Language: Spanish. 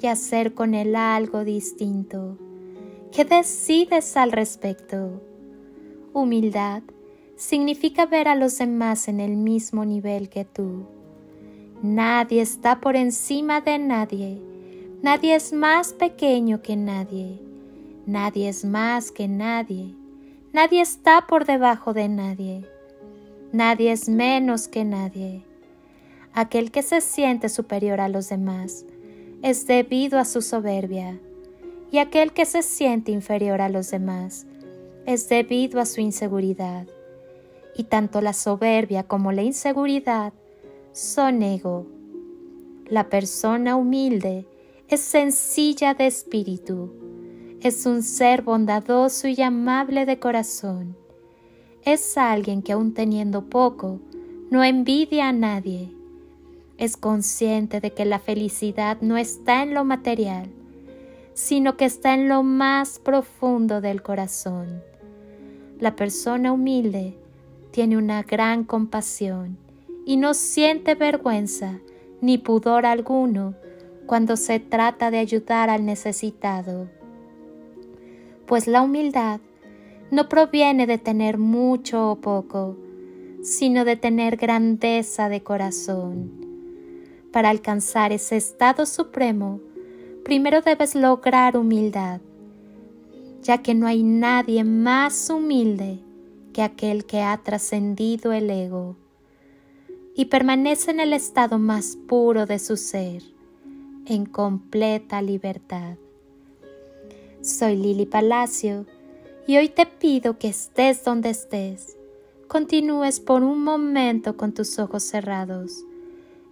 y hacer con él algo distinto. ¿Qué decides al respecto? Humildad significa ver a los demás en el mismo nivel que tú. Nadie está por encima de nadie. Nadie es más pequeño que nadie. Nadie es más que nadie. Nadie está por debajo de nadie. Nadie es menos que nadie. Aquel que se siente superior a los demás es debido a su soberbia, y aquel que se siente inferior a los demás es debido a su inseguridad. Y tanto la soberbia como la inseguridad son ego. La persona humilde es sencilla de espíritu, es un ser bondadoso y amable de corazón. Es alguien que aun teniendo poco, no envidia a nadie es consciente de que la felicidad no está en lo material, sino que está en lo más profundo del corazón. La persona humilde tiene una gran compasión y no siente vergüenza ni pudor alguno cuando se trata de ayudar al necesitado, pues la humildad no proviene de tener mucho o poco, sino de tener grandeza de corazón. Para alcanzar ese estado supremo, primero debes lograr humildad, ya que no hay nadie más humilde que aquel que ha trascendido el ego y permanece en el estado más puro de su ser, en completa libertad. Soy Lili Palacio y hoy te pido que estés donde estés, continúes por un momento con tus ojos cerrados